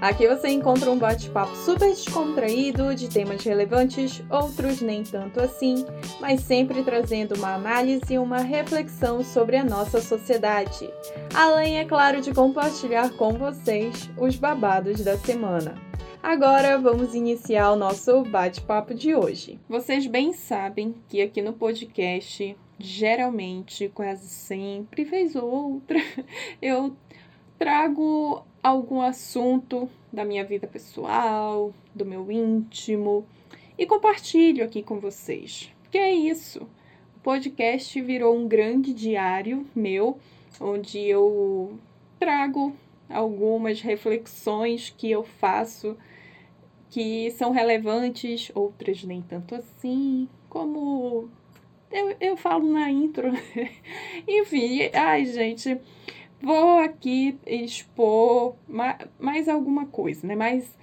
Aqui você encontra um bate-papo super descontraído de temas relevantes, outros nem tanto assim, mas sempre trazendo uma análise e uma reflexão sobre a nossa sociedade. Além, é claro, de compartilhar com vocês os babados da semana. Agora vamos iniciar o nosso bate-papo de hoje. Vocês bem sabem que aqui no podcast geralmente, quase sempre, ou outra, eu trago algum assunto da minha vida pessoal, do meu íntimo e compartilho aqui com vocês. Que é isso? O podcast virou um grande diário meu, onde eu trago algumas reflexões que eu faço que são relevantes, outras nem tanto assim, como eu, eu falo na intro. Enfim, ai, gente, vou aqui expor mais alguma coisa, né? Mais,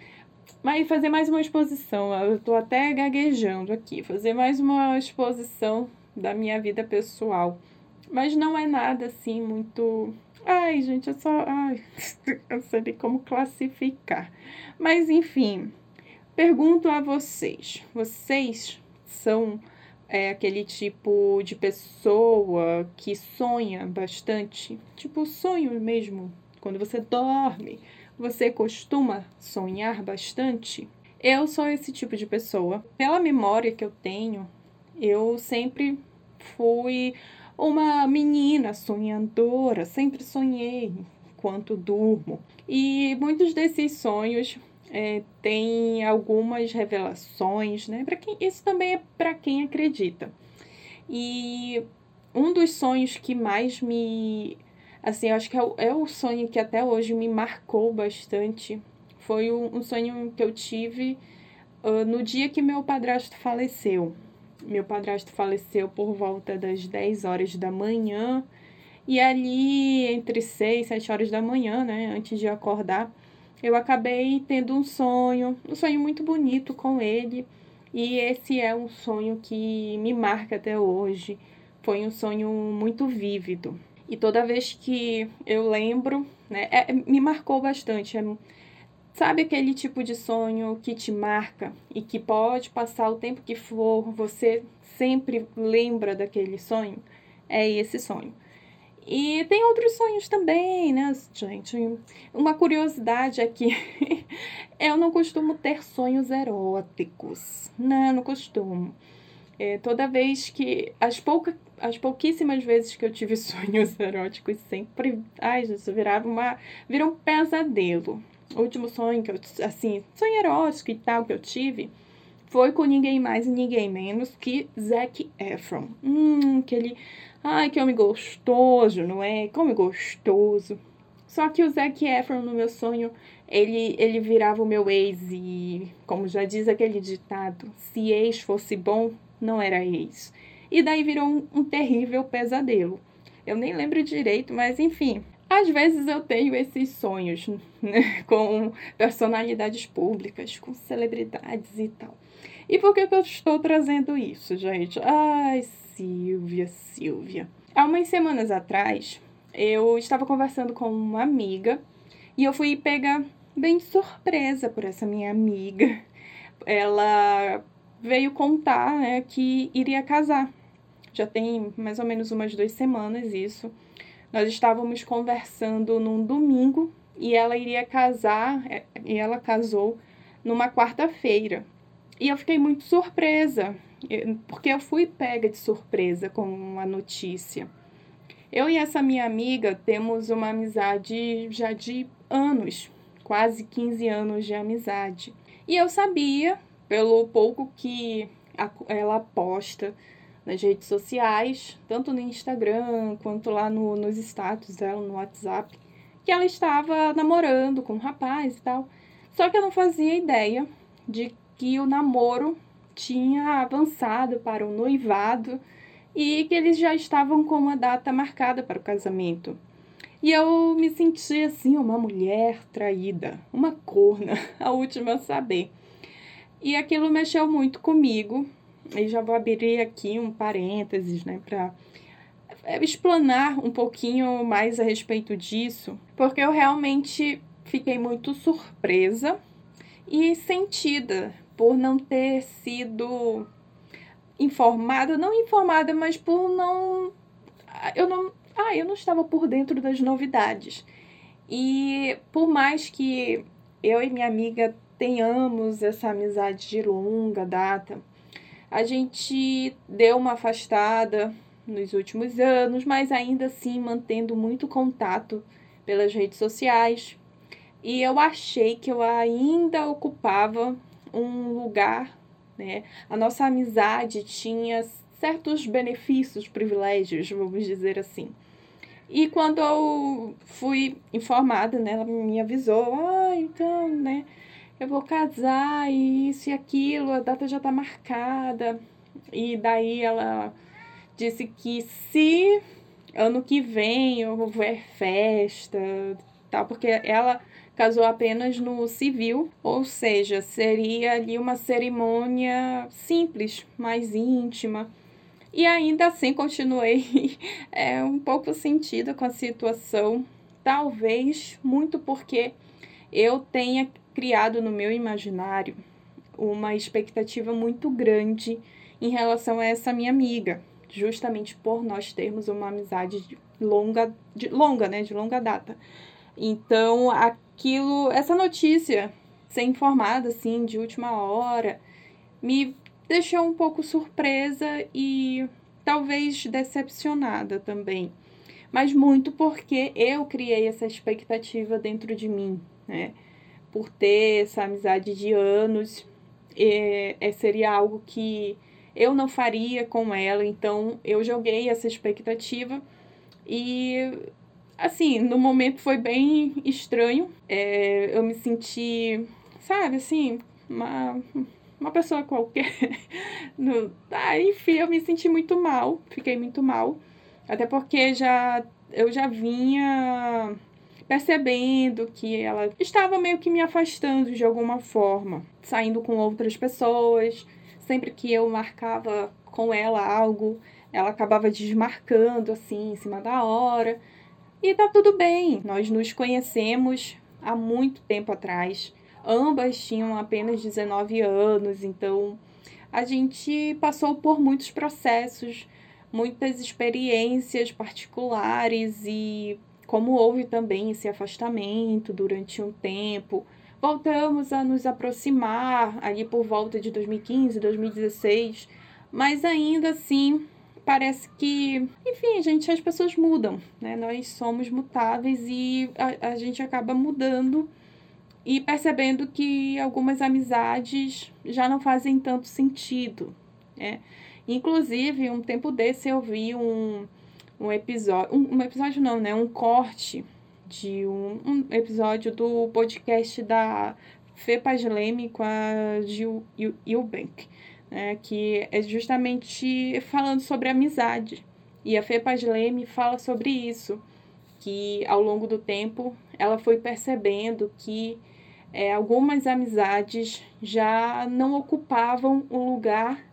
mais fazer mais uma exposição. Eu tô até gaguejando aqui, fazer mais uma exposição da minha vida pessoal. Mas não é nada assim muito. Ai, gente, é só. Ai, eu sei como classificar. Mas enfim, pergunto a vocês: vocês são é aquele tipo de pessoa que sonha bastante, tipo sonho mesmo, quando você dorme, você costuma sonhar bastante? Eu sou esse tipo de pessoa. Pela memória que eu tenho, eu sempre fui uma menina sonhadora, sempre sonhei enquanto durmo. E muitos desses sonhos é, tem algumas revelações, né? Para quem isso também é para quem acredita. E um dos sonhos que mais me assim, eu acho que é o, é o sonho que até hoje me marcou bastante. Foi um, um sonho que eu tive uh, no dia que meu padrasto faleceu. Meu padrasto faleceu por volta das 10 horas da manhã. E ali, entre 6 e 7 horas da manhã, né, antes de acordar, eu acabei tendo um sonho, um sonho muito bonito com ele, e esse é um sonho que me marca até hoje. Foi um sonho muito vívido. E toda vez que eu lembro, né, é, me marcou bastante. É, sabe aquele tipo de sonho que te marca e que pode passar o tempo que for, você sempre lembra daquele sonho? É esse sonho. E tem outros sonhos também, né, gente? Uma curiosidade é que eu não costumo ter sonhos eróticos. Não, não costumo. É, toda vez que. As, pouca, as pouquíssimas vezes que eu tive sonhos eróticos, sempre. Ai, gente, virava uma. Vira um pesadelo. O último sonho que eu. Assim, sonho erótico e tal que eu tive foi com ninguém mais e ninguém menos que Zac Efron. Hum, aquele Ai, que homem gostoso, não é? Como gostoso. Só que o Zac Efron, no meu sonho, ele, ele virava o meu ex e, como já diz aquele ditado, se ex fosse bom, não era ex. E daí virou um, um terrível pesadelo. Eu nem lembro direito, mas enfim. Às vezes eu tenho esses sonhos né, com personalidades públicas, com celebridades e tal. E por que, eu estou trazendo isso, gente? Ai, Silvia, Silvia. Há umas semanas atrás, eu estava conversando com uma amiga e eu fui pega bem surpresa por essa minha amiga. Ela veio contar né, que iria casar. Já tem mais ou menos umas duas semanas isso. Nós estávamos conversando num domingo e ela iria casar, é, e ela casou numa quarta-feira. E eu fiquei muito surpresa, porque eu fui pega de surpresa com a notícia. Eu e essa minha amiga temos uma amizade já de anos, quase 15 anos de amizade. E eu sabia, pelo pouco que ela posta nas redes sociais, tanto no Instagram quanto lá no, nos status dela no WhatsApp, que ela estava namorando com um rapaz e tal. Só que eu não fazia ideia de que o namoro tinha avançado para o noivado e que eles já estavam com uma data marcada para o casamento. E eu me senti assim, uma mulher traída, uma corna, a última a saber. E aquilo mexeu muito comigo. E já vou abrir aqui um parênteses, né, para explanar um pouquinho mais a respeito disso, porque eu realmente fiquei muito surpresa e sentida por não ter sido informada, não informada, mas por não eu não, ah, eu não estava por dentro das novidades. E por mais que eu e minha amiga tenhamos essa amizade de longa data, a gente deu uma afastada nos últimos anos, mas ainda assim mantendo muito contato pelas redes sociais. E eu achei que eu ainda ocupava um lugar, né? A nossa amizade tinha certos benefícios, privilégios, vamos dizer assim. E quando eu fui informada, né, ela me avisou, ah, então, né, eu vou casar e isso e aquilo, a data já tá marcada. E daí ela disse que se ano que vem houver festa, tal, porque ela casou apenas no civil, ou seja, seria ali uma cerimônia simples, mais íntima. E ainda assim continuei é, um pouco sentida com a situação, talvez muito porque eu tenha criado no meu imaginário uma expectativa muito grande em relação a essa minha amiga, justamente por nós termos uma amizade de longa, de longa, né, de longa data. Então, aquilo, essa notícia ser informada assim de última hora me deixou um pouco surpresa e talvez decepcionada também. Mas muito porque eu criei essa expectativa dentro de mim, né? Por ter essa amizade de anos, é, é, seria algo que eu não faria com ela, então eu joguei essa expectativa e assim, no momento foi bem estranho. É, eu me senti, sabe, assim, uma, uma pessoa qualquer. no, ah, enfim, eu me senti muito mal, fiquei muito mal. Até porque já eu já vinha percebendo que ela estava meio que me afastando de alguma forma, saindo com outras pessoas. Sempre que eu marcava com ela algo, ela acabava desmarcando assim em cima da hora. E tá tudo bem, nós nos conhecemos há muito tempo atrás. Ambas tinham apenas 19 anos, então a gente passou por muitos processos, muitas experiências particulares e como houve também esse afastamento durante um tempo, voltamos a nos aproximar ali por volta de 2015, 2016, mas ainda assim parece que, enfim, gente, as pessoas mudam, né? Nós somos mutáveis e a, a gente acaba mudando e percebendo que algumas amizades já não fazem tanto sentido, né? Inclusive, um tempo desse eu vi um, um episódio, um, um episódio não, né? Um corte de um, um episódio do podcast da Fê Leme com a Gil Eubank né, que é justamente falando sobre amizade. E a Fê Paz Leme fala sobre isso, que ao longo do tempo ela foi percebendo que é, algumas amizades já não ocupavam o lugar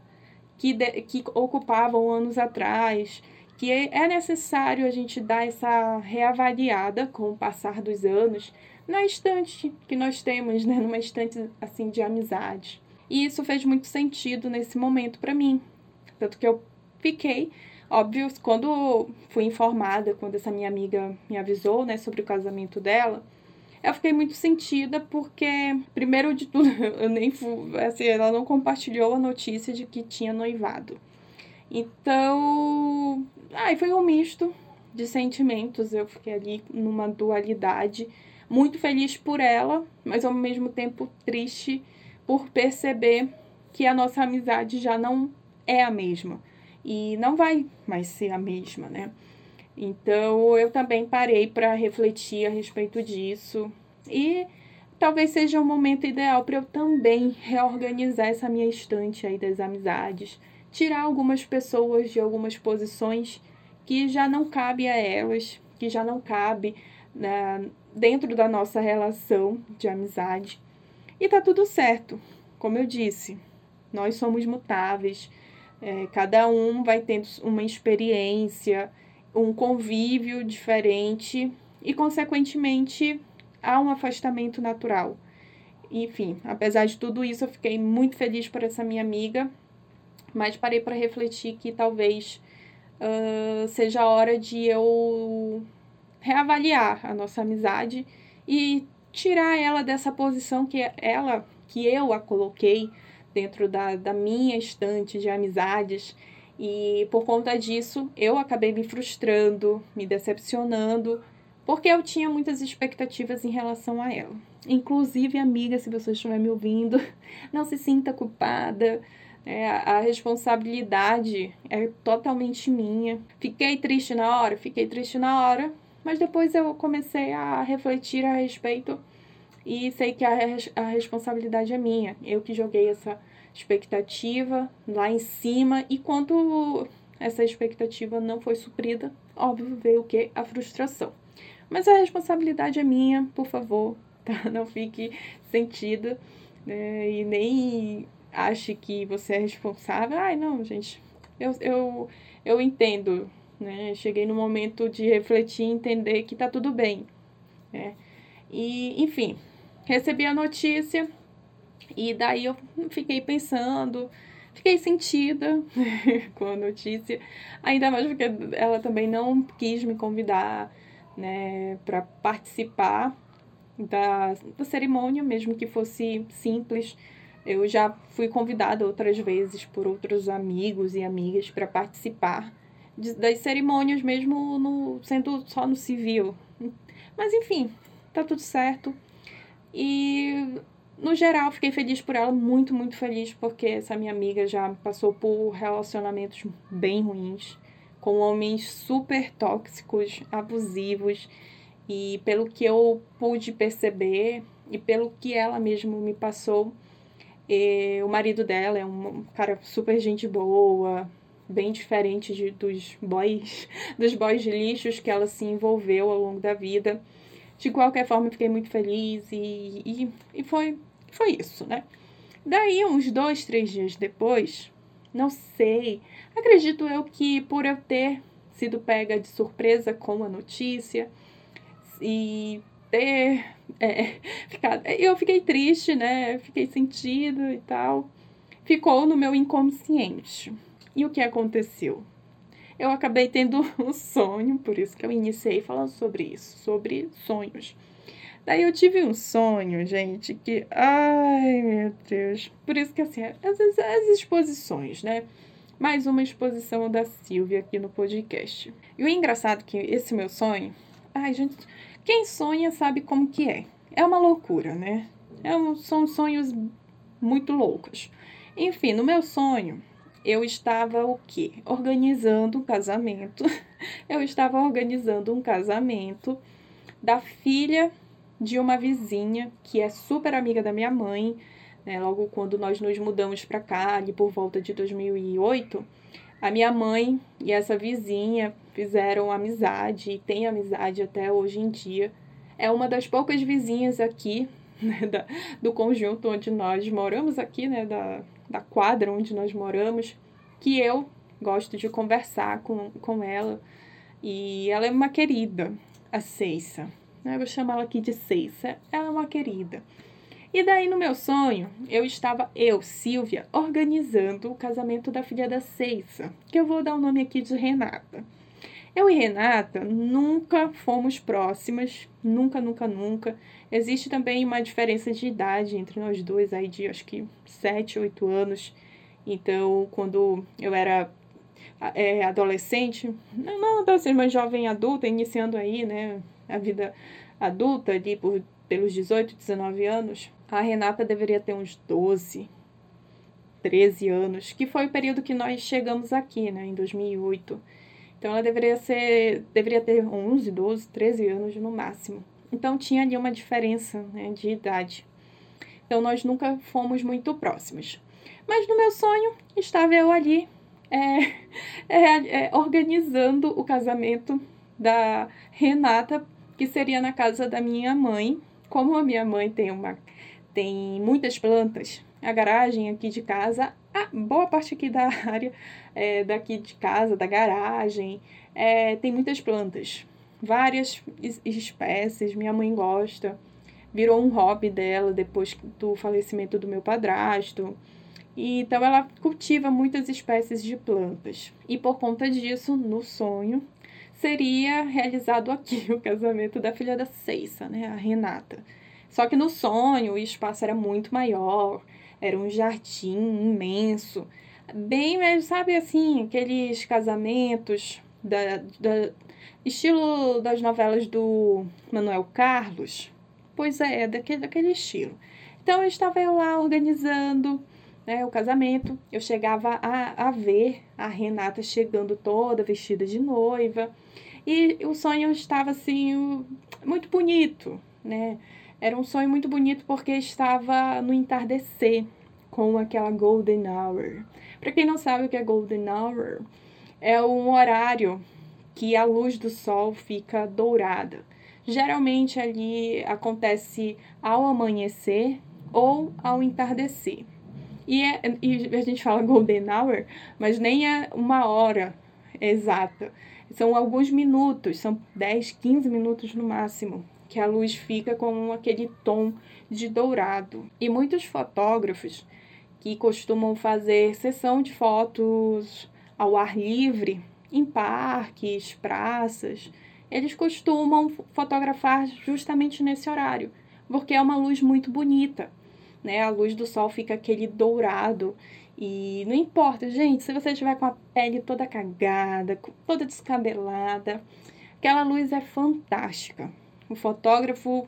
que, de, que ocupavam anos atrás, que é necessário a gente dar essa reavaliada com o passar dos anos na estante que nós temos, né, numa estante assim de amizade. E isso fez muito sentido nesse momento para mim. Tanto que eu fiquei, óbvio, quando fui informada, quando essa minha amiga me avisou, né, sobre o casamento dela, eu fiquei muito sentida porque, primeiro de tudo, eu nem fui, assim, ela não compartilhou a notícia de que tinha noivado. Então, ai, foi um misto de sentimentos. Eu fiquei ali numa dualidade, muito feliz por ela, mas ao mesmo tempo triste por perceber que a nossa amizade já não é a mesma e não vai mais ser a mesma, né? Então eu também parei para refletir a respeito disso e talvez seja o momento ideal para eu também reorganizar essa minha estante aí das amizades, tirar algumas pessoas de algumas posições que já não cabe a elas, que já não cabe né, dentro da nossa relação de amizade. E tá tudo certo, como eu disse, nós somos mutáveis, é, cada um vai tendo uma experiência, um convívio diferente e, consequentemente, há um afastamento natural. Enfim, apesar de tudo isso, eu fiquei muito feliz por essa minha amiga, mas parei para refletir que talvez uh, seja a hora de eu reavaliar a nossa amizade e tirar ela dessa posição que ela, que eu a coloquei dentro da, da minha estante de amizades. E por conta disso, eu acabei me frustrando, me decepcionando, porque eu tinha muitas expectativas em relação a ela. Inclusive, amiga, se você estiver me ouvindo, não se sinta culpada. É, a responsabilidade é totalmente minha. Fiquei triste na hora, fiquei triste na hora, mas depois eu comecei a refletir a respeito e sei que a, a responsabilidade é minha. Eu que joguei essa expectativa lá em cima e quando essa expectativa não foi suprida, óbvio veio o que? A frustração. Mas a responsabilidade é minha, por favor, tá? Não fique sentida né? e nem ache que você é responsável. Ai, não, gente, eu, eu, eu entendo, né? Cheguei no momento de refletir e entender que tá tudo bem, né? E, enfim, recebi a notícia e daí eu fiquei pensando, fiquei sentida com a notícia, ainda mais porque ela também não quis me convidar, né, para participar da, da cerimônia, mesmo que fosse simples. Eu já fui convidada outras vezes por outros amigos e amigas para participar de, das cerimônias, mesmo no, sendo só no civil. Mas enfim, tá tudo certo. E no geral, fiquei feliz por ela, muito, muito feliz, porque essa minha amiga já passou por relacionamentos bem ruins, com homens super tóxicos, abusivos, e pelo que eu pude perceber e pelo que ela mesma me passou, e, o marido dela é um cara super gente boa, bem diferente de, dos boys, dos boys de lixos que ela se envolveu ao longo da vida. De qualquer forma, fiquei muito feliz e, e, e foi foi isso, né? Daí, uns dois, três dias depois, não sei, acredito eu que por eu ter sido pega de surpresa com a notícia e ter é, ficado. Eu fiquei triste, né? Fiquei sentido e tal. Ficou no meu inconsciente. E o que aconteceu? Eu acabei tendo um sonho, por isso que eu iniciei falando sobre isso, sobre sonhos. Daí eu tive um sonho, gente, que. Ai, meu Deus. Por isso que, assim, as, as exposições, né? Mais uma exposição da Silvia aqui no podcast. E o engraçado é que esse meu sonho. Ai, gente, quem sonha sabe como que é. É uma loucura, né? É um, são sonhos muito loucos. Enfim, no meu sonho, eu estava o quê? Organizando um casamento. eu estava organizando um casamento da filha de uma vizinha que é super amiga da minha mãe. Né? Logo quando nós nos mudamos para cá, ali por volta de 2008, a minha mãe e essa vizinha fizeram amizade e têm amizade até hoje em dia. É uma das poucas vizinhas aqui né, da, do conjunto onde nós moramos aqui, né, da, da quadra onde nós moramos, que eu gosto de conversar com, com ela. E ela é uma querida, a Ceissa né? Eu vou chamá-la aqui de Ceissa. Ela é uma querida. E daí, no meu sonho, eu estava, eu, Silvia, organizando o casamento da filha da Ceissa, que eu vou dar o nome aqui de Renata. Eu e Renata nunca fomos próximas, nunca, nunca, nunca. Existe também uma diferença de idade entre nós dois, aí de acho que 7, 8 anos. Então, quando eu era é, adolescente, não, não adolescente, mas jovem adulta, iniciando aí, né, a vida adulta, ali por, pelos 18, 19 anos, a Renata deveria ter uns 12, 13 anos, que foi o período que nós chegamos aqui, né, em 2008. Então ela deveria ser, deveria ter 11, 12, 13 anos no máximo. Então tinha ali uma diferença né, de idade. Então nós nunca fomos muito próximos. Mas no meu sonho estava eu ali é, é, é, organizando o casamento da Renata, que seria na casa da minha mãe. Como a minha mãe tem uma tem muitas plantas, a garagem aqui de casa, a boa parte aqui da área é, daqui de casa, da garagem, é, tem muitas plantas, várias espécies, minha mãe gosta. Virou um hobby dela depois do falecimento do meu padrasto. E, então ela cultiva muitas espécies de plantas. E por conta disso, no sonho, seria realizado aqui o casamento da filha da Ceissa, né, a Renata. Só que no sonho o espaço era muito maior, era um jardim imenso, bem, sabe assim, aqueles casamentos da, da estilo das novelas do Manuel Carlos. Pois é, daquele, daquele estilo. Então eu estava eu lá organizando né, o casamento. Eu chegava a, a ver a Renata chegando toda vestida de noiva. E o sonho estava assim, muito bonito, né? Era um sonho muito bonito porque estava no entardecer com aquela golden hour. Para quem não sabe o que é golden hour, é um horário que a luz do sol fica dourada. Geralmente ali acontece ao amanhecer ou ao entardecer. E, é, e a gente fala golden hour, mas nem é uma hora exata. São alguns minutos, são 10, 15 minutos no máximo, que a luz fica com aquele tom de dourado. E muitos fotógrafos que costumam fazer sessão de fotos ao ar livre, em parques, praças, eles costumam fotografar justamente nesse horário, porque é uma luz muito bonita né? A luz do sol fica aquele dourado. E não importa, gente, se você estiver com a pele toda cagada, toda descabelada, aquela luz é fantástica. O fotógrafo.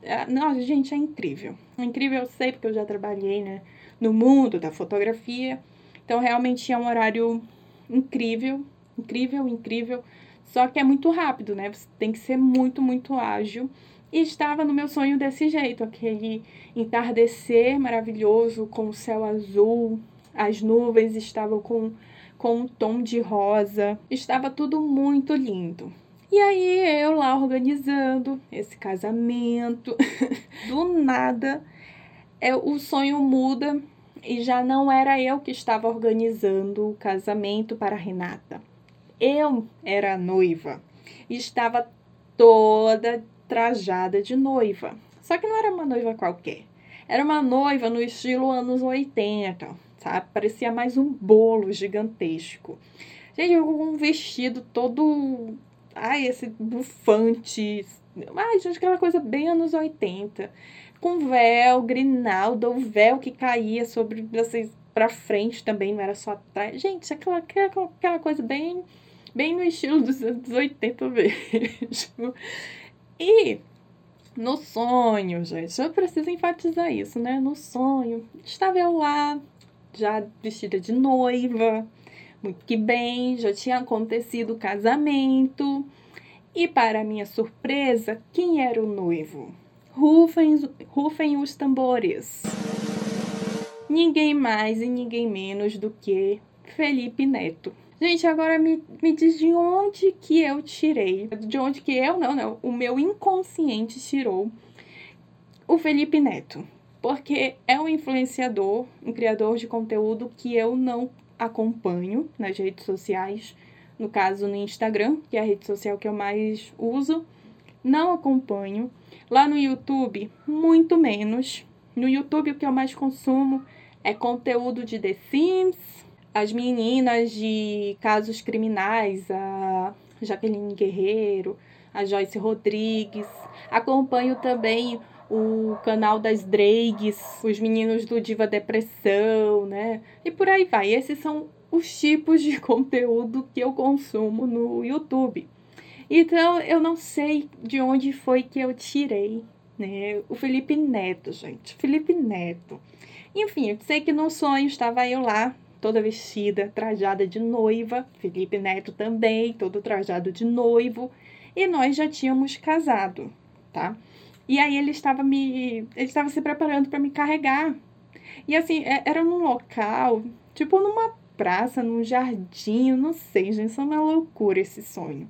É, nossa, gente, é incrível. É incrível, eu sei, porque eu já trabalhei né, no mundo da fotografia. Então, realmente é um horário incrível, incrível, incrível. Só que é muito rápido, né? Você tem que ser muito, muito ágil e estava no meu sonho desse jeito, aquele entardecer maravilhoso com o céu azul, as nuvens estavam com, com um tom de rosa, estava tudo muito lindo. E aí eu lá organizando esse casamento, do nada é, o sonho muda e já não era eu que estava organizando o casamento para Renata. Eu era a noiva e estava toda trajada de noiva. Só que não era uma noiva qualquer. Era uma noiva no estilo anos 80, sabe? Parecia mais um bolo gigantesco. Gente, um vestido todo. Ai, esse bufante. Ai, gente, aquela coisa bem anos 80. Com véu, grinalda, o véu que caía sobre vocês pra frente também, não era só atrás. Gente, aquela, aquela, aquela coisa bem, bem no estilo dos anos 80 mesmo. E no sonho, gente, eu preciso enfatizar isso, né? No sonho, estava eu lá, já vestida de noiva, muito que bem, já tinha acontecido o casamento. E para minha surpresa, quem era o noivo? Rufem, rufem os tambores. Ninguém mais e ninguém menos do que Felipe Neto. Gente, agora me, me diz de onde que eu tirei. De onde que eu, não, não. O meu inconsciente tirou o Felipe Neto. Porque é um influenciador, um criador de conteúdo que eu não acompanho nas redes sociais. No caso, no Instagram, que é a rede social que eu mais uso. Não acompanho. Lá no YouTube, muito menos. No YouTube, o que eu mais consumo é conteúdo de The Sims, as meninas de casos criminais, a Jaqueline Guerreiro, a Joyce Rodrigues. Acompanho também o canal das Drags, os meninos do Diva Depressão, né? E por aí vai. Esses são os tipos de conteúdo que eu consumo no YouTube. Então, eu não sei de onde foi que eu tirei, né? O Felipe Neto, gente. Felipe Neto. Enfim, eu sei que no sonho estava eu lá toda vestida, trajada de noiva, Felipe Neto também, todo trajado de noivo, e nós já tínhamos casado, tá? E aí ele estava me, ele estava se preparando para me carregar. E assim, é, era num local, tipo numa praça, num jardim, não sei, gente, isso é uma loucura esse sonho.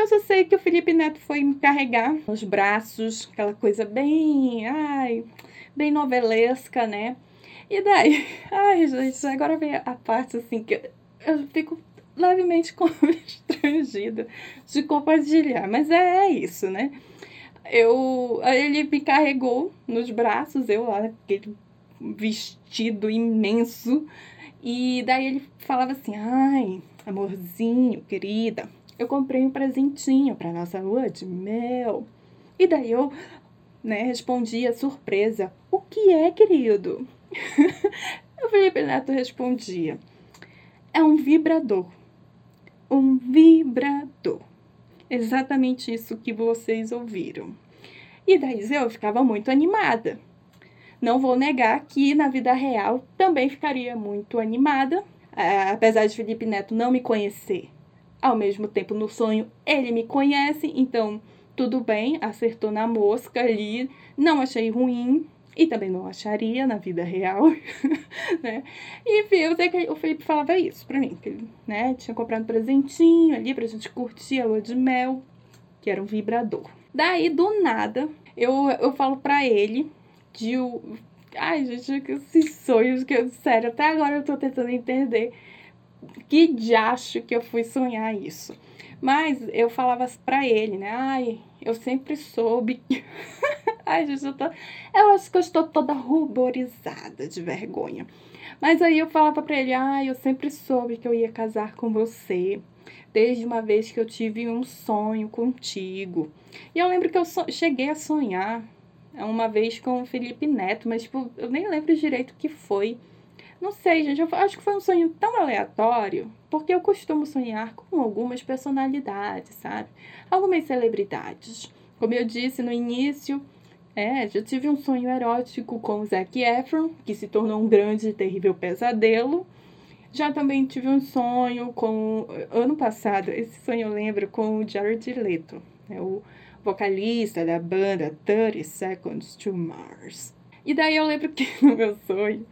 Eu só sei que o Felipe Neto foi me carregar nos braços, aquela coisa bem, ai, bem novelesca, né? E daí, ai, gente, agora vem a parte assim que eu fico levemente constrangida de compartilhar, mas é, é isso, né? Eu, ele me carregou nos braços, eu lá, aquele vestido imenso, e daí ele falava assim: ai, amorzinho, querida, eu comprei um presentinho para nossa lua de mel. E daí eu, né, respondia surpresa: o que é, querido? o Felipe Neto respondia: é um vibrador. Um vibrador. Exatamente isso que vocês ouviram. E daí eu ficava muito animada. Não vou negar que na vida real também ficaria muito animada, apesar de Felipe Neto não me conhecer. Ao mesmo tempo, no sonho, ele me conhece, então tudo bem, acertou na mosca ali, não achei ruim, e também não acharia na vida real, né? Enfim, eu sei que o Felipe falava isso pra mim, que ele, né, tinha comprado um presentinho ali pra gente curtir a lua de mel, que era um vibrador. Daí, do nada, eu, eu falo pra ele de... Ai, gente, esses sonhos que, eu, sério, até agora eu tô tentando entender que diacho que eu fui sonhar isso. Mas eu falava pra ele, né? Ai, eu sempre soube. Ai, gente, eu, tô... eu acho que eu estou toda ruborizada de vergonha. Mas aí eu falava pra ele: Ai, eu sempre soube que eu ia casar com você. Desde uma vez que eu tive um sonho contigo. E eu lembro que eu so... cheguei a sonhar uma vez com o Felipe Neto, mas tipo, eu nem lembro direito o que foi. Não sei, gente, eu acho que foi um sonho tão aleatório, porque eu costumo sonhar com algumas personalidades, sabe? Algumas celebridades. Como eu disse no início, é, já tive um sonho erótico com o Zac Efron, que se tornou um grande e terrível pesadelo. Já também tive um sonho com. Ano passado, esse sonho eu lembro com o Jared Leto, né, o vocalista da banda 30 Seconds to Mars. E daí eu lembro que no meu sonho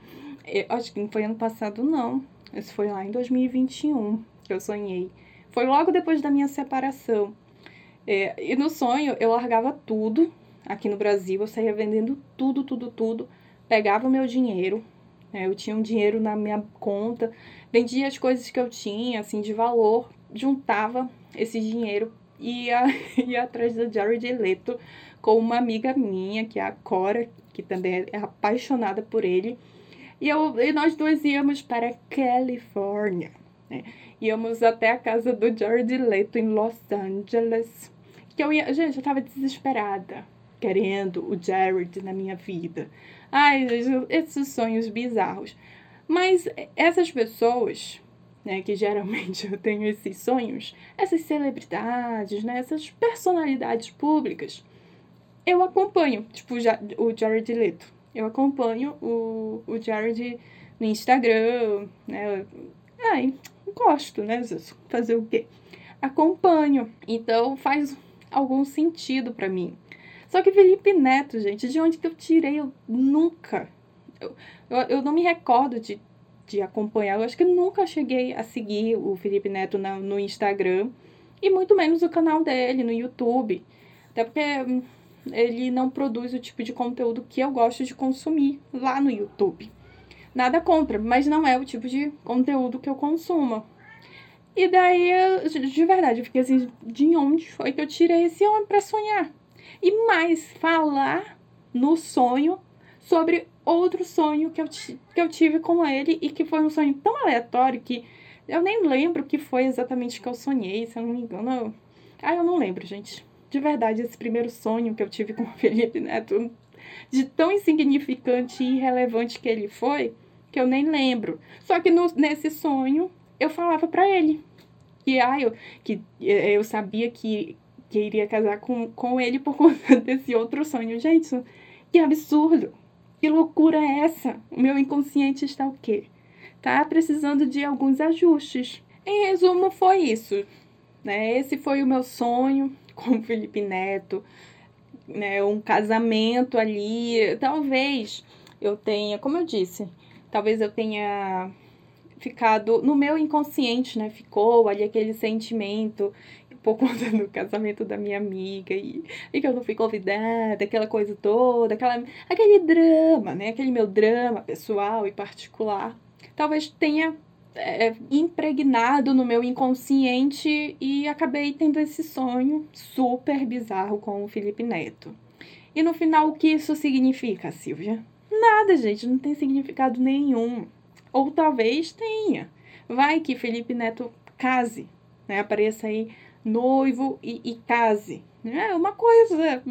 eu, acho que não foi ano passado, não. Isso foi lá em 2021 que eu sonhei. Foi logo depois da minha separação. É, e no sonho eu largava tudo aqui no Brasil, eu saía vendendo tudo, tudo, tudo. Pegava o meu dinheiro, né, eu tinha um dinheiro na minha conta, vendia as coisas que eu tinha, assim, de valor, juntava esse dinheiro e ia, ia atrás do Jared Leto com uma amiga minha, que é a Cora, que também é apaixonada por ele. E, eu, e nós duas íamos para Califórnia. Né? Íamos até a casa do Jared Leto em Los Angeles. Que eu ia, gente, eu tava desesperada, querendo o Jared na minha vida. Ai, esses sonhos bizarros. Mas essas pessoas, né, que geralmente eu tenho esses sonhos, essas celebridades, né, essas personalidades públicas, eu acompanho, tipo o Jared Leto eu acompanho o, o Jared no Instagram, né? Ai, gosto, né? Fazer o quê? Acompanho. Então faz algum sentido para mim. Só que Felipe Neto, gente, de onde que eu tirei? Eu nunca. Eu, eu, eu não me recordo de, de acompanhar. Eu acho que nunca cheguei a seguir o Felipe Neto na, no Instagram. E muito menos o canal dele no YouTube. Até porque hum, ele não produz o tipo de conteúdo que eu gosto de consumir lá no YouTube. Nada contra, mas não é o tipo de conteúdo que eu consumo. E daí, de verdade, eu fiquei assim, de onde foi que eu tirei esse homem para sonhar? E mais, falar no sonho sobre outro sonho que eu, que eu tive com ele e que foi um sonho tão aleatório que eu nem lembro o que foi exatamente que eu sonhei, se eu não me engano. Eu... Ah, eu não lembro, gente de verdade, esse primeiro sonho que eu tive com o Felipe Neto, de tão insignificante e irrelevante que ele foi, que eu nem lembro. Só que no, nesse sonho, eu falava para ele que, ah, eu, que eh, eu sabia que, que iria casar com, com ele por conta desse outro sonho. Gente, que absurdo! Que loucura é essa? O meu inconsciente está o quê? Tá precisando de alguns ajustes. Em resumo, foi isso. Né? Esse foi o meu sonho com o Felipe Neto, né, um casamento ali. Talvez eu tenha, como eu disse, talvez eu tenha ficado no meu inconsciente, né? Ficou ali aquele sentimento por conta do casamento da minha amiga e, e que eu não fui convidada, aquela coisa toda, aquela, aquele drama, né? Aquele meu drama pessoal e particular. Talvez tenha é, impregnado no meu inconsciente e acabei tendo esse sonho super bizarro com o Felipe Neto. E no final, o que isso significa, Silvia? Nada, gente, não tem significado nenhum. Ou talvez tenha. Vai que Felipe Neto case, né? Apareça aí noivo e, e case. É uma coisa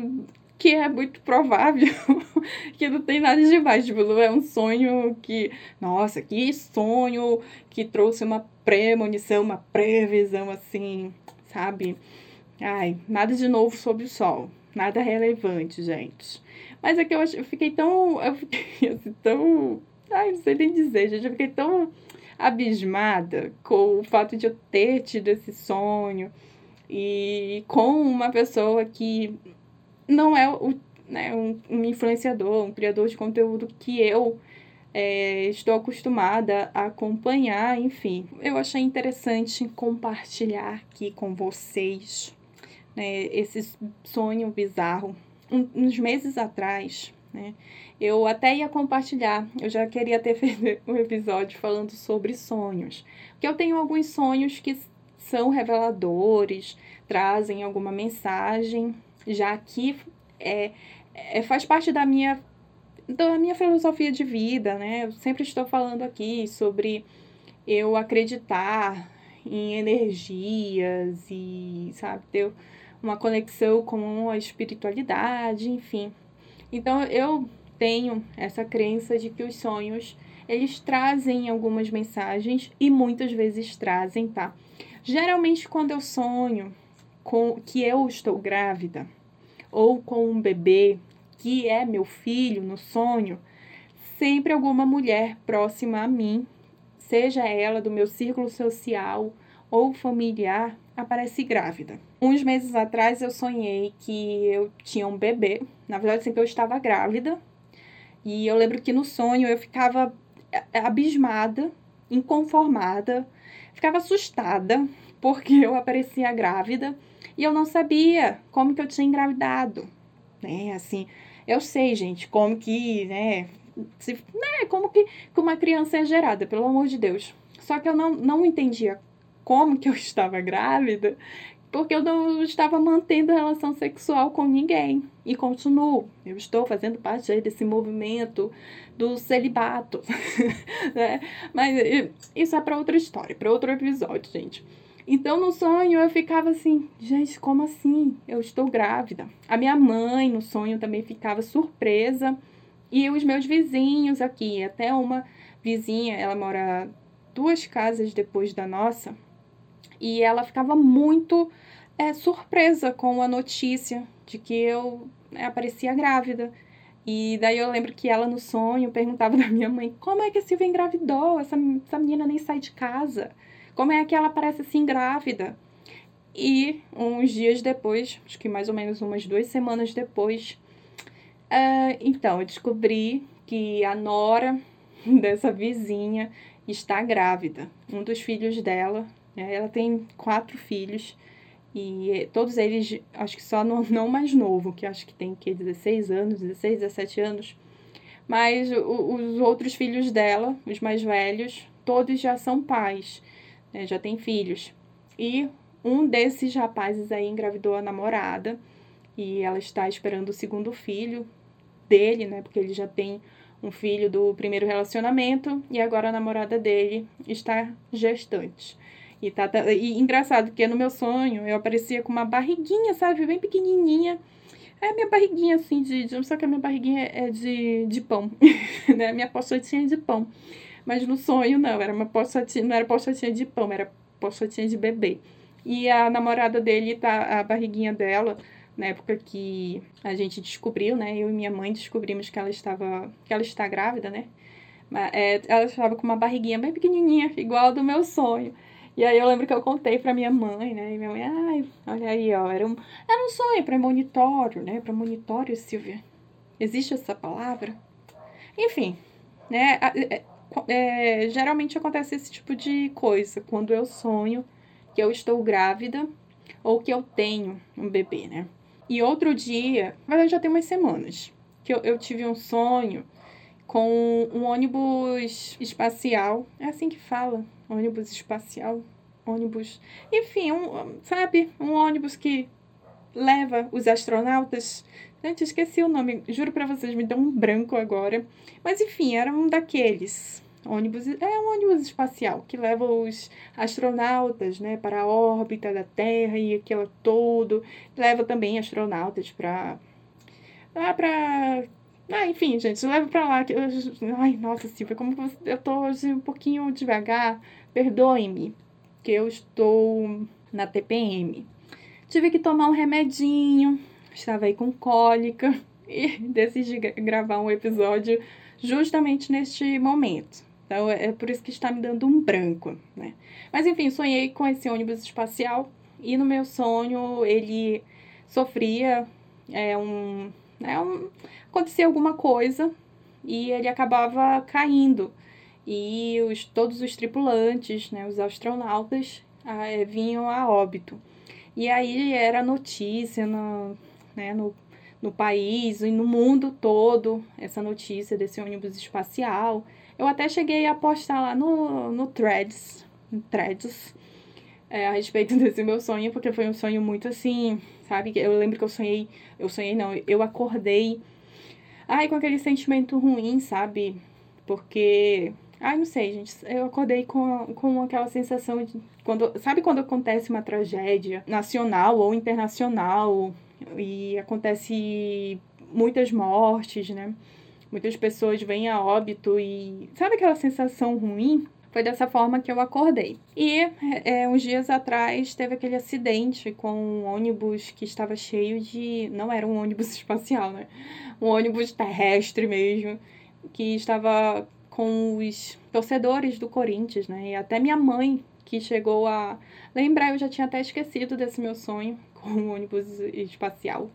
que é muito provável, que não tem nada demais, tipo, não é um sonho que, nossa, que sonho que trouxe uma premonição, uma previsão assim, sabe? Ai, nada de novo sob o sol, nada relevante, gente. Mas é que eu, eu fiquei tão, eu fiquei assim, tão, ai, não sei nem dizer, gente, eu fiquei tão abismada com o fato de eu ter tido esse sonho e com uma pessoa que não é o, né, um, um influenciador, um criador de conteúdo que eu é, estou acostumada a acompanhar, enfim. Eu achei interessante compartilhar aqui com vocês né, esse sonho bizarro. Um, uns meses atrás, né, eu até ia compartilhar, eu já queria ter feito um episódio falando sobre sonhos. Porque eu tenho alguns sonhos que são reveladores, trazem alguma mensagem, já que é, é, faz parte da minha, da minha filosofia de vida, né? Eu sempre estou falando aqui sobre eu acreditar em energias e, sabe, ter uma conexão com a espiritualidade, enfim. Então eu tenho essa crença de que os sonhos eles trazem algumas mensagens e muitas vezes trazem, tá? Geralmente quando eu sonho com que eu estou grávida ou com um bebê que é meu filho no sonho, sempre alguma mulher próxima a mim, seja ela do meu círculo social ou familiar, aparece grávida. Uns meses atrás eu sonhei que eu tinha um bebê, na verdade sempre eu estava grávida, e eu lembro que no sonho eu ficava abismada, inconformada, ficava assustada porque eu aparecia grávida e eu não sabia como que eu tinha engravidado, né? Assim, eu sei, gente, como que, né, se, né, como que, que uma criança é gerada, pelo amor de Deus. Só que eu não, não entendia como que eu estava grávida, porque eu não estava mantendo relação sexual com ninguém. E continuo. Eu estou fazendo parte desse movimento do celibato. né? Mas isso é para outra história, para outro episódio, gente. Então, no sonho, eu ficava assim, gente, como assim? Eu estou grávida. A minha mãe, no sonho, também ficava surpresa. E os meus vizinhos aqui, até uma vizinha, ela mora duas casas depois da nossa, e ela ficava muito é, surpresa com a notícia de que eu né, aparecia grávida. E daí eu lembro que ela no sonho perguntava da minha mãe: como é que a Silvia engravidou? Essa, essa menina nem sai de casa. Como é que ela parece assim grávida? E uns dias depois, acho que mais ou menos umas duas semanas depois, uh, então eu descobri que a nora dessa vizinha está grávida. Um dos filhos dela, né, ela tem quatro filhos, e todos eles, acho que só no, não mais novo, que acho que tem que 16 anos, 16, 17 anos. Mas o, os outros filhos dela, os mais velhos, todos já são pais né, já tem filhos. E um desses rapazes aí engravidou a namorada e ela está esperando o segundo filho dele, né? Porque ele já tem um filho do primeiro relacionamento e agora a namorada dele está gestante. E, tá, e engraçado, porque no meu sonho eu aparecia com uma barriguinha, sabe? Bem pequenininha. É minha barriguinha assim, de, de, só que a minha barriguinha é de, de pão, né? Minha pochotinha de pão. Mas no sonho não, era uma pochotinha, não era pochotinha de pão, era pochotinha de bebê. E a namorada dele tá, a barriguinha dela, na época que a gente descobriu, né? Eu e minha mãe descobrimos que ela estava, que ela está grávida, né? É, ela estava com uma barriguinha bem pequenininha, igual a do meu sonho. E aí eu lembro que eu contei pra minha mãe, né? E minha mãe, ai, olha aí, ó, era um, era um sonho premonitório, né? Premonitório, Silvia. Existe essa palavra? Enfim, né? É, geralmente acontece esse tipo de coisa. Quando eu sonho que eu estou grávida ou que eu tenho um bebê, né? E outro dia, na verdade já tem umas semanas, que eu, eu tive um sonho com um ônibus espacial. É assim que fala, ônibus espacial, ônibus, enfim, um, sabe, um ônibus que leva os astronautas. Gente, esqueci o nome, juro para vocês, me deu um branco agora. Mas enfim, era um daqueles ônibus, é um ônibus espacial que leva os astronautas, né, para a órbita da Terra e aquilo todo. Leva também astronautas para lá para ah, enfim, gente, leva para lá que ai, nossa, Silvia, como eu tô hoje um pouquinho devagar. Perdoe-me, que eu estou na TPM. Tive que tomar um remedinho, estava aí com cólica e decidi gravar um episódio justamente neste momento. Então é por isso que está me dando um branco, né? Mas enfim, sonhei com esse ônibus espacial e no meu sonho ele sofria é, um, é, um acontecia alguma coisa e ele acabava caindo e os, todos os tripulantes, né, os astronautas, ah, vinham a óbito. E aí era notícia no, né, no, no país e no mundo todo essa notícia desse ônibus espacial. Eu até cheguei a postar lá no, no Threads, no Threads é, a respeito desse meu sonho, porque foi um sonho muito assim, sabe? Eu lembro que eu sonhei, eu sonhei não, eu acordei, ai, com aquele sentimento ruim, sabe? Porque Ai, não sei, gente. Eu acordei com, com aquela sensação de. Quando, sabe quando acontece uma tragédia nacional ou internacional e acontece muitas mortes, né? Muitas pessoas vêm a óbito e. Sabe aquela sensação ruim? Foi dessa forma que eu acordei. E é, uns dias atrás teve aquele acidente com um ônibus que estava cheio de. Não era um ônibus espacial, né? Um ônibus terrestre mesmo, que estava com os torcedores do Corinthians, né? E até minha mãe, que chegou a lembrar, eu já tinha até esquecido desse meu sonho o ônibus espacial.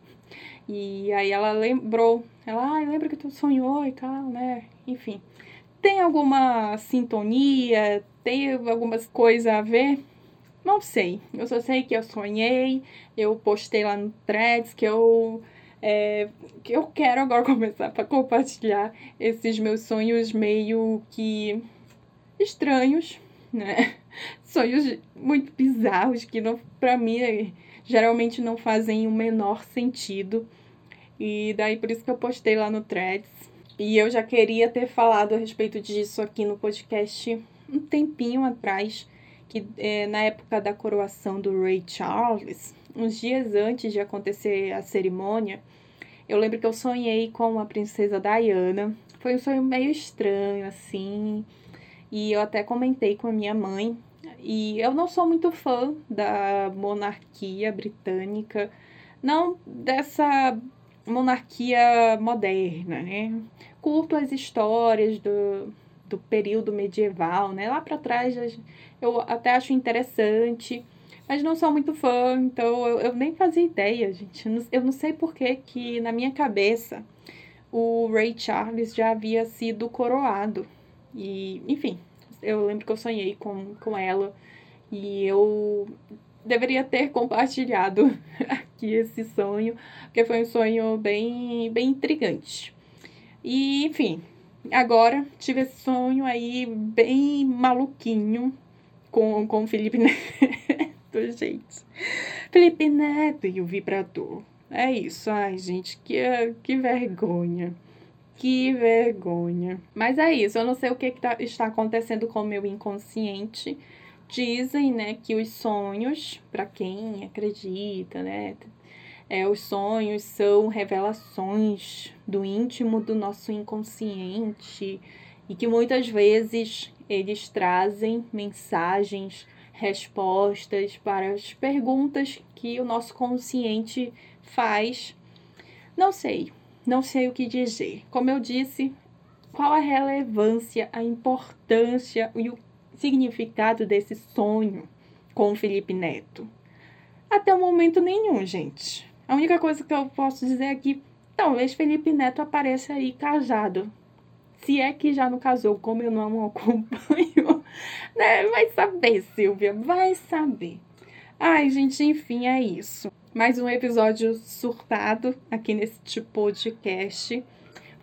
E aí ela lembrou, ela, ah, lembra que tu sonhou e tal, né? Enfim. Tem alguma sintonia? Tem algumas coisas a ver? Não sei. Eu só sei que eu sonhei, eu postei lá no Threads que eu é, que eu quero agora começar para compartilhar esses meus sonhos meio que estranhos, né? Sonhos muito bizarros que não para mim geralmente não fazem o menor sentido. E daí por isso que eu postei lá no Threads. E eu já queria ter falado a respeito disso aqui no podcast um tempinho atrás, que é, na época da coroação do Ray Charles, uns dias antes de acontecer a cerimônia, eu lembro que eu sonhei com a princesa Diana. Foi um sonho meio estranho, assim. E eu até comentei com a minha mãe. E eu não sou muito fã da monarquia britânica, não dessa monarquia moderna, né? Curto as histórias do, do período medieval, né? Lá para trás eu até acho interessante, mas não sou muito fã, então eu, eu nem fazia ideia, gente. Eu não sei por que que na minha cabeça o Ray Charles já havia sido coroado. E, enfim, eu lembro que eu sonhei com, com ela e eu deveria ter compartilhado aqui esse sonho, porque foi um sonho bem, bem intrigante. E, enfim, agora tive esse sonho aí bem maluquinho com, com o Felipe Neto, gente. Felipe Neto e o vibrador. É isso, ai, gente, que, que vergonha. Que vergonha. Mas é isso, eu não sei o que, que tá, está acontecendo com o meu inconsciente. Dizem, né, que os sonhos, para quem acredita, né, é, os sonhos são revelações do íntimo do nosso inconsciente e que muitas vezes eles trazem mensagens, respostas para as perguntas que o nosso consciente faz. Não sei, não sei o que dizer. Como eu disse, qual a relevância, a importância e o significado desse sonho com o Felipe Neto? Até o momento nenhum, gente. A única coisa que eu posso dizer é que talvez Felipe Neto apareça aí casado se é que já não casou, como eu não acompanho, né? Vai saber, Silvia, vai saber. Ai, gente, enfim, é isso. Mais um episódio surtado aqui nesse tipo podcast.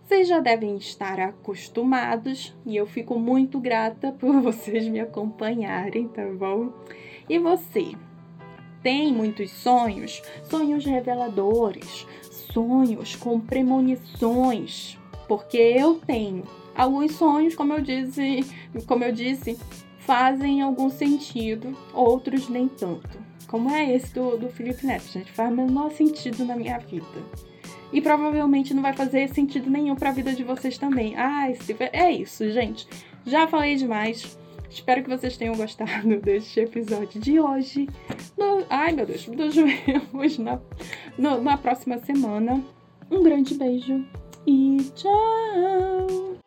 Vocês já devem estar acostumados e eu fico muito grata por vocês me acompanharem, tá bom? E você? Tem muitos sonhos? Sonhos reveladores, sonhos com premonições, porque eu tenho. Alguns sonhos, como eu disse, como eu disse, fazem algum sentido, outros nem tanto. Como é esse do, do Felipe Neto, gente, faz o menor sentido na minha vida. E provavelmente não vai fazer sentido nenhum para a vida de vocês também. Ai, é isso, gente. Já falei demais. Espero que vocês tenham gostado deste episódio de hoje. No... Ai, meu Deus, nos vemos na... No, na próxima semana. Um grande beijo e tchau!